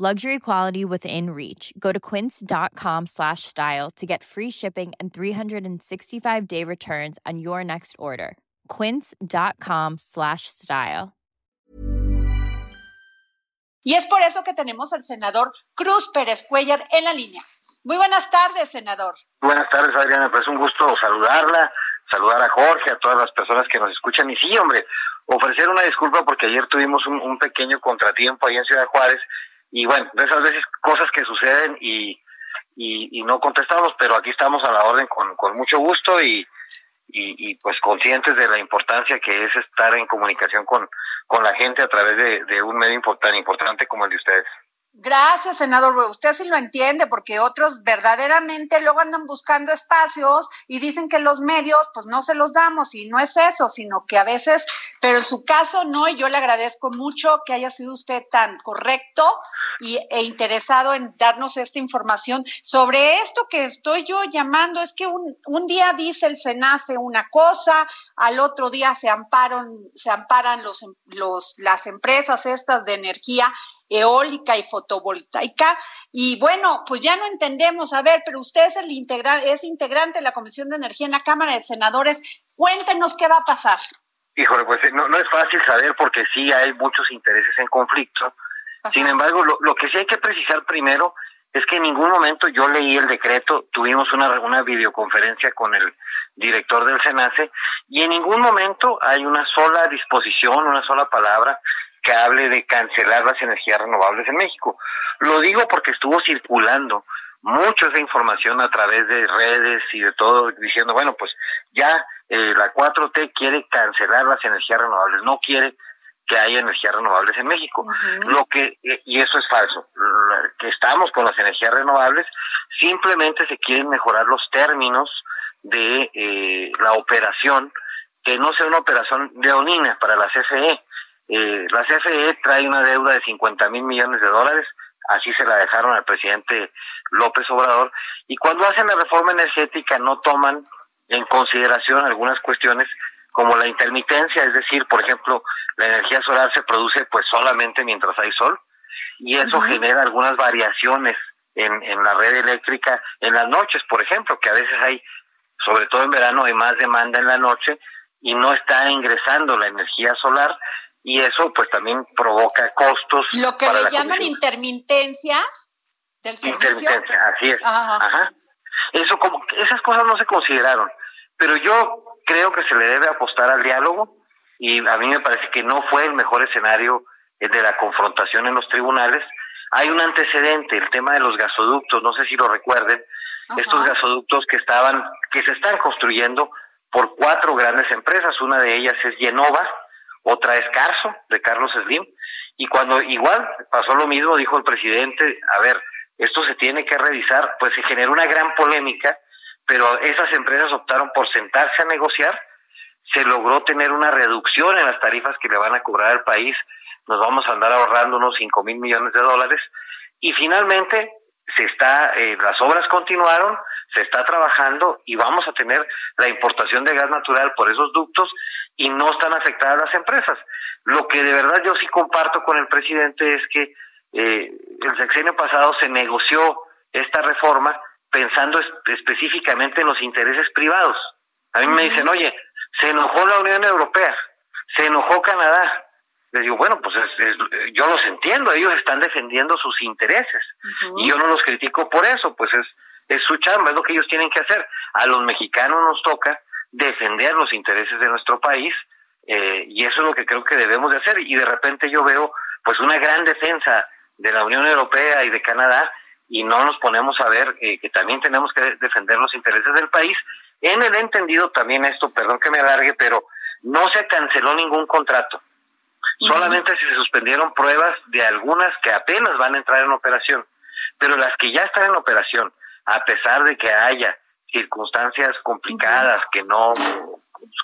Luxury quality within reach. Go to quince.com slash style to get free shipping and 365 day returns on your next order. Quince.com slash style. Y es por eso que tenemos al senador Cruz Pérez Cuellar en la línea. Muy buenas tardes, senador. Buenas tardes, Adriana. Pues un gusto saludarla, saludar a Jorge, a todas las personas que nos escuchan. Y sí, hombre, ofrecer una disculpa porque ayer tuvimos un, un pequeño contratiempo ahí en Ciudad Juárez y bueno, esas veces cosas que suceden y, y, no contestamos, pero aquí estamos a la orden con, con mucho gusto y, y, pues conscientes de la importancia que es estar en comunicación con, con la gente a través de, de un medio tan importante como el de ustedes. Gracias, senador. Usted sí lo entiende, porque otros verdaderamente luego andan buscando espacios y dicen que los medios, pues no se los damos, y no es eso, sino que a veces, pero en su caso no, y yo le agradezco mucho que haya sido usted tan correcto y, e interesado en darnos esta información sobre esto que estoy yo llamando. Es que un, un día dice el SENACE una cosa, al otro día se amparan, se amparan los, los, las empresas estas de energía eólica y fotovoltaica. Y bueno, pues ya no entendemos, a ver, pero usted es, el integra es integrante de la Comisión de Energía en la Cámara de Senadores. Cuéntenos qué va a pasar. Híjole, pues no, es fácil saber porque sí hay muchos intereses en conflicto. Sin embargo, lo, lo, que sí hay que precisar primero es que en ningún momento yo leí el decreto, tuvimos una, una videoconferencia con el director del SENACE y en ningún momento hay una sola disposición, una sola palabra que hable de cancelar las energías renovables en México. Lo digo porque estuvo circulando mucho esa información a través de redes y de todo, diciendo, bueno, pues ya eh, la 4T quiere cancelar las energías renovables, no quiere que haya energías renovables en México. Lo que eh, y eso es falso. Que estamos con las energías renovables, simplemente se quieren mejorar los términos de eh, la operación, que no sea una operación leonina para la CFE, eh, la CFE trae una deuda de 50 mil millones de dólares, así se la dejaron al presidente López Obrador, y cuando hacen la reforma energética no toman en consideración algunas cuestiones como la intermitencia, es decir, por ejemplo, la energía solar se produce pues solamente mientras hay sol, y eso genera algunas variaciones en, en la red eléctrica en las noches, por ejemplo, que a veces hay, sobre todo en verano, hay más demanda en la noche y no está ingresando la energía solar, y eso pues también provoca costos. Lo que le llaman intermitencias del servicio. Intermitencia, así es. Ajá. Eso como esas cosas no se consideraron, pero yo creo que se le debe apostar al diálogo y a mí me parece que no fue el mejor escenario de la confrontación en los tribunales. Hay un antecedente, el tema de los gasoductos, no sé si lo recuerden, estos gasoductos que estaban que se están construyendo por cuatro grandes empresas, una de ellas es Genova, otra es Carso, de Carlos Slim, y cuando igual pasó lo mismo, dijo el presidente, a ver, esto se tiene que revisar, pues se generó una gran polémica, pero esas empresas optaron por sentarse a negociar, se logró tener una reducción en las tarifas que le van a cobrar al país, nos vamos a andar ahorrando unos 5 mil millones de dólares, y finalmente se está, eh, las obras continuaron, se está trabajando y vamos a tener la importación de gas natural por esos ductos y no están afectadas las empresas. Lo que de verdad yo sí comparto con el presidente es que eh, el sexenio pasado se negoció esta reforma pensando específicamente en los intereses privados. A mí me dicen, oye, se enojó la Unión Europea, se enojó Canadá. Les digo, bueno, pues yo los entiendo, ellos están defendiendo sus intereses y yo no los critico por eso, pues es, es su chamba, es lo que ellos tienen que hacer. A los mexicanos nos toca defender los intereses de nuestro país eh, y eso es lo que creo que debemos de hacer. Y de repente yo veo pues una gran defensa de la Unión Europea y de Canadá y no nos ponemos a ver eh, que también tenemos que defender los intereses del país. En el entendido también esto perdón que me alargue pero no se canceló ningún contrato. Solamente se suspendieron pruebas de algunas que apenas van a entrar en operación pero las que ya están en operación a pesar de que haya circunstancias complicadas, que no,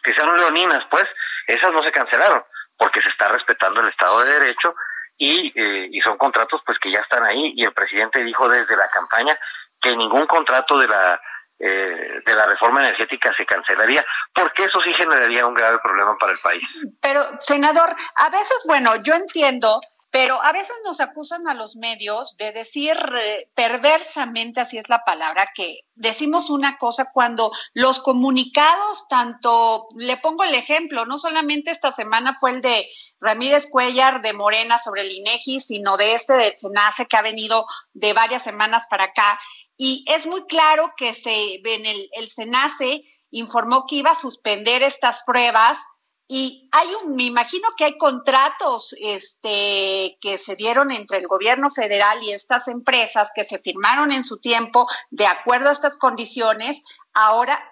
que sean leoninas, pues, esas no se cancelaron, porque se está respetando el Estado de Derecho y, eh, y son contratos pues que ya están ahí y el presidente dijo desde la campaña que ningún contrato de la eh, de la reforma energética se cancelaría, porque eso sí generaría un grave problema para el país. Pero, senador, a veces, bueno, yo entiendo pero a veces nos acusan a los medios de decir eh, perversamente, así es la palabra, que decimos una cosa cuando los comunicados, tanto, le pongo el ejemplo, no solamente esta semana fue el de Ramírez Cuellar de Morena sobre el INEGI, sino de este de SENACE que ha venido de varias semanas para acá. Y es muy claro que se, en el, el SENACE informó que iba a suspender estas pruebas y hay un, me imagino que hay contratos este, que se dieron entre el gobierno federal y estas empresas que se firmaron en su tiempo de acuerdo a estas condiciones. Ahora,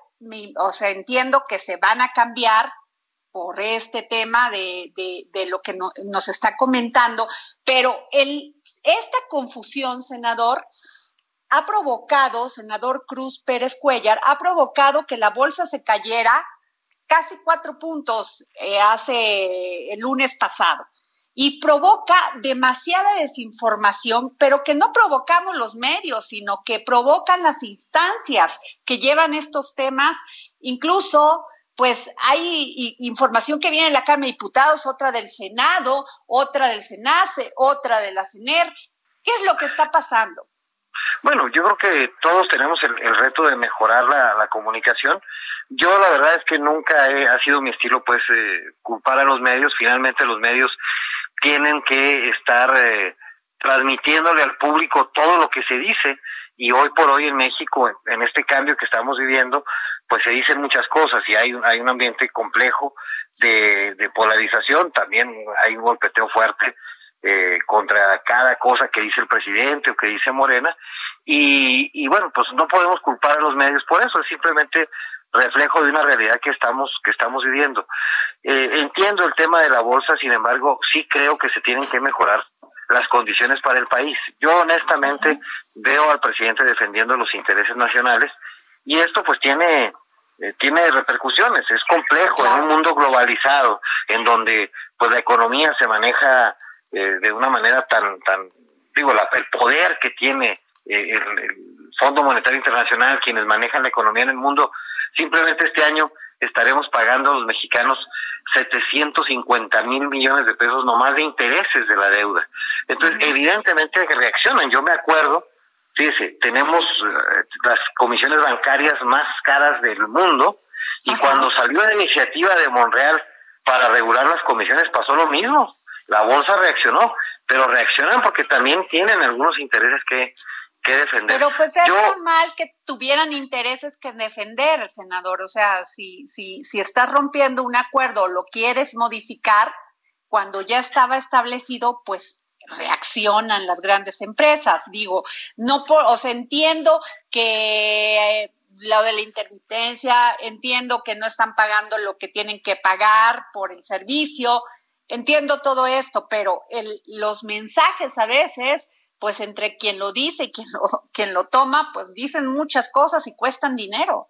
o sea, entiendo que se van a cambiar por este tema de, de, lo que nos está comentando, pero el, esta confusión, senador, ha provocado, senador Cruz Pérez Cuellar, ha provocado que la bolsa se cayera casi cuatro puntos eh, hace el lunes pasado y provoca demasiada desinformación, pero que no provocamos los medios, sino que provocan las instancias que llevan estos temas. Incluso, pues hay información que viene de la Cámara de Diputados, otra del Senado, otra del SENACE, otra de la CENER. ¿Qué es lo que está pasando? Bueno, yo creo que todos tenemos el, reto de mejorar la, comunicación. Yo la verdad es que nunca he, ha sido mi estilo pues eh, culpar a los medios. Finalmente los medios tienen que estar eh, transmitiéndole al público todo lo que se dice y hoy por hoy en México, en este cambio que estamos viviendo, pues se dicen muchas cosas y hay, hay un ambiente complejo de, de polarización, también hay un golpeteo fuerte eh, contra cada cosa que dice el presidente o que dice Morena. Y, y bueno, pues no podemos culpar a los medios por eso, es simplemente reflejo de una realidad que estamos que estamos viviendo. Eh, entiendo el tema de la bolsa, sin embargo, sí creo que se tienen que mejorar las condiciones para el país. Yo honestamente veo al presidente defendiendo los intereses nacionales y esto pues tiene eh, tiene repercusiones, es complejo en un mundo globalizado en donde pues la economía se maneja eh, de una manera tan, tan digo, la, el poder que tiene eh, el, Fondo Monetario Internacional, quienes manejan la economía en el mundo, simplemente este año estaremos pagando a los mexicanos 750 mil millones de pesos nomás de intereses de la deuda. Entonces, evidentemente reaccionan. Yo me acuerdo, fíjese, tenemos eh, las comisiones bancarias más caras del mundo y cuando salió la iniciativa de Monreal para regular las comisiones pasó lo mismo la bolsa reaccionó, pero reaccionan porque también tienen algunos intereses que, que defender. Pero pues es normal que tuvieran intereses que defender, senador. O sea, si, si, si estás rompiendo un acuerdo o lo quieres modificar, cuando ya estaba establecido, pues reaccionan las grandes empresas. Digo, no por, o sea, entiendo que eh, lo de la intermitencia, entiendo que no están pagando lo que tienen que pagar por el servicio, entiendo todo esto, pero el, los mensajes a veces, pues entre quien lo dice y quien lo, quien lo toma, pues dicen muchas cosas y cuestan dinero.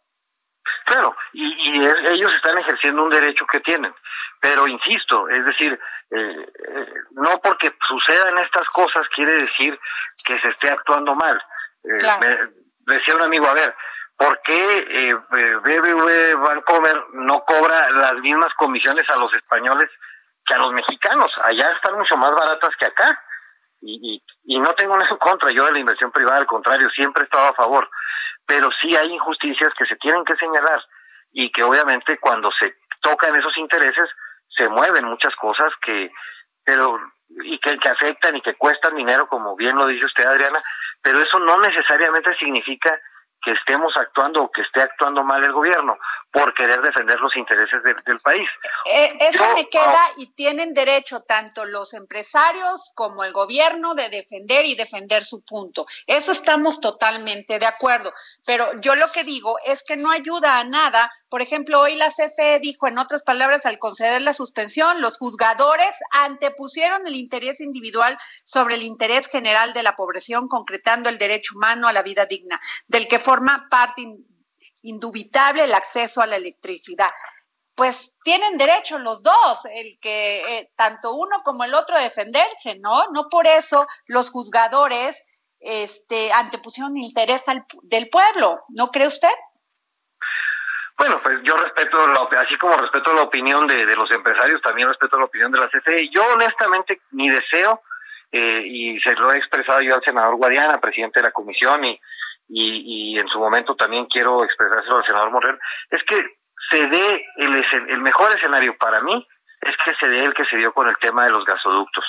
Claro, y, y ellos están ejerciendo un derecho que tienen, pero insisto, es decir, eh, eh, no porque sucedan estas cosas quiere decir que se esté actuando mal. Eh, decía un amigo, a ver, ¿por qué eh, BBV Bancomer no cobra las mismas comisiones a los españoles que a los mexicanos. Allá están mucho más baratas que acá. Y, y, no tengo nada en contra yo de la inversión privada, al contrario, siempre he estado a favor. Pero sí hay injusticias que se tienen que señalar y que obviamente cuando se tocan esos intereses se mueven muchas cosas que, pero y que, que afectan y que cuestan dinero, como bien lo dice usted, Adriana, pero eso no necesariamente significa que estemos actuando o que esté actuando mal el gobierno por querer defender los intereses del país. Eh, eso me queda y tienen derecho tanto los empresarios como el gobierno de defender y defender su punto. Eso estamos totalmente de acuerdo. Pero yo lo que digo es que no ayuda a nada. Por ejemplo, hoy la CFE dijo, en otras palabras, al conceder la suspensión, los juzgadores antepusieron el interés individual sobre el interés general de la población, concretando el derecho humano a la vida digna, del que forma parte indubitable el acceso a la electricidad. Pues tienen derecho los dos, el que eh, tanto uno como el otro defenderse, ¿no? No por eso los juzgadores este, antepusieron interés del pueblo, ¿no cree usted? Bueno, pues yo respeto, así como respeto la opinión de, los empresarios, también respeto la opinión de la CFE. Yo honestamente mi deseo, eh, y se lo he expresado yo al senador Guadiana, presidente de la comisión, y, y, en su momento también quiero expresárselo al senador Morel, es que se dé el, el mejor escenario para mí, es que se dé el que se dio con el tema de los gasoductos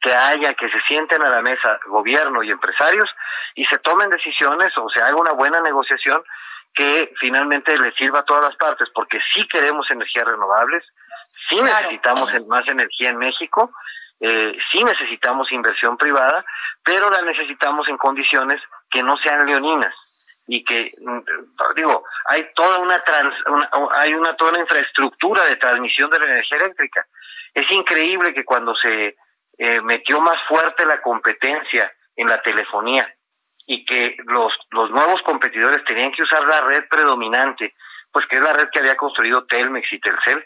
que haya, que se sienten a la mesa gobierno y empresarios y se tomen decisiones o se haga una buena negociación que finalmente le sirva a todas las partes, porque sí queremos energías renovables, sí necesitamos más energía en México, eh, sí necesitamos inversión privada, pero la necesitamos en condiciones que no sean leoninas y que mm, digo hay toda una, trans, hay una toda una infraestructura de transmisión de la energía eléctrica es increíble que cuando se eh, metió más fuerte la competencia en la telefonía y que los, los nuevos competidores tenían que usar la red predominante, pues que es la red que había construido Telmex y Telcel,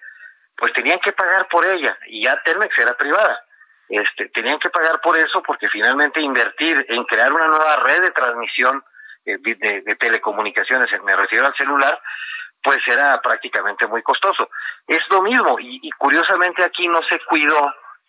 pues tenían que pagar por ella y ya Telmex era privada. Este, tenían que pagar por eso porque finalmente invertir en crear una nueva red de transmisión eh, de, telecomunicaciones, me refiero al celular, pues era prácticamente muy costoso. Es lo mismo y, y curiosamente aquí no se cuidó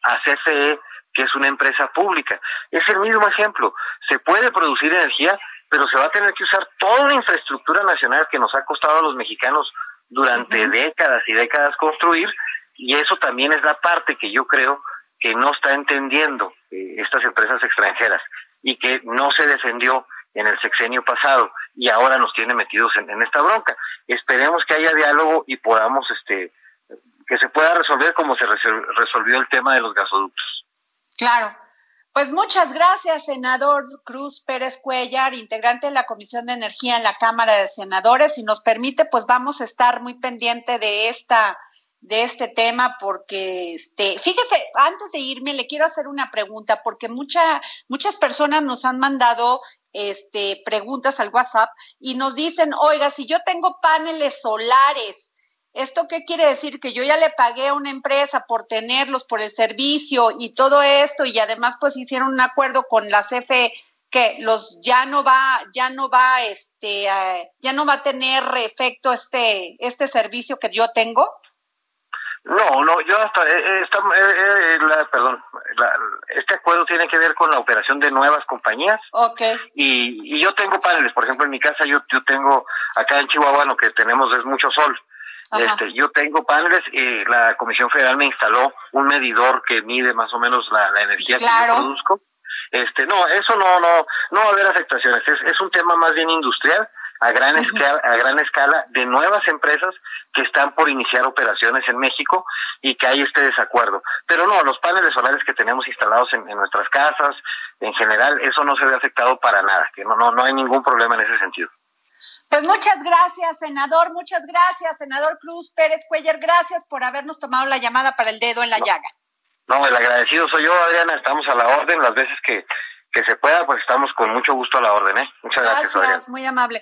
a CFE que es una empresa pública. Es el mismo ejemplo. Se puede producir energía, pero se va a tener que usar toda una infraestructura nacional que nos ha costado a los mexicanos durante décadas y décadas construir, y eso también es la parte que yo creo que no está entendiendo eh, estas empresas extranjeras y que no se defendió en el sexenio pasado y ahora nos tiene metidos en, en esta bronca. Esperemos que haya diálogo y podamos, este, que se pueda resolver como se resolvió el tema de los gasoductos. Claro. Pues muchas gracias, senador Cruz Pérez Cuellar, integrante de la Comisión de Energía en la Cámara de Senadores. Si nos permite, pues vamos a estar muy pendiente de esta de este tema porque este fíjese antes de irme le quiero hacer una pregunta porque mucha, muchas personas nos han mandado este preguntas al WhatsApp y nos dicen oiga si yo tengo paneles solares ¿Esto qué quiere decir? Que yo ya le pagué a una empresa por tenerlos, por el servicio y todo esto, y además pues hicieron un acuerdo con la CFE que los ya no va, ya no va, este, ya no va a tener efecto este, este servicio que yo tengo. No, no, yo hasta, eh, eh, eh perdón, este acuerdo tiene que ver con la operación de nuevas compañías. Okay. Y, y yo tengo paneles, por ejemplo, en mi casa yo, yo tengo, acá en Chihuahua lo que tenemos es mucho sol. Este, yo tengo paneles y la Comisión Federal me instaló un medidor que mide más o menos la, energía que yo produzco. Este, no, eso no, no, no va a haber afectaciones. Es, es un tema más bien industrial a gran escala, a gran escala de nuevas empresas que están por iniciar operaciones en México y que hay este desacuerdo. Pero no, los paneles solares que tenemos instalados en, en nuestras casas, en general, eso no se ve afectado para nada, que no, no, no hay ningún problema en ese sentido. Pues muchas gracias, senador, muchas gracias, senador Cruz Pérez Cuellar, gracias por habernos tomado la llamada para el dedo en la llaga. No, el agradecido soy yo, Adriana, estamos a la orden las veces que, que se pueda, pues estamos con mucho gusto a la orden, ¿eh? Muchas gracias, gracias muy amable.